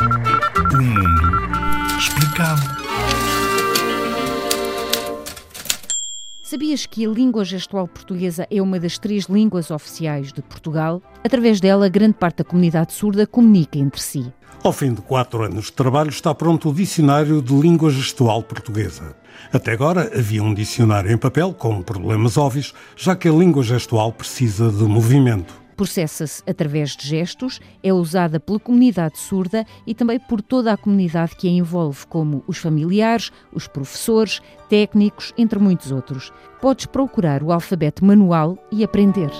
O mundo explicado. Sabias que a língua gestual portuguesa é uma das três línguas oficiais de Portugal? Através dela, grande parte da comunidade surda comunica entre si. Ao fim de quatro anos de trabalho, está pronto o Dicionário de Língua Gestual Portuguesa. Até agora havia um dicionário em papel com problemas óbvios, já que a língua gestual precisa de movimento processa-se através de gestos, é usada pela comunidade surda e também por toda a comunidade que a envolve, como os familiares, os professores, técnicos, entre muitos outros. Podes procurar o alfabeto manual e aprender.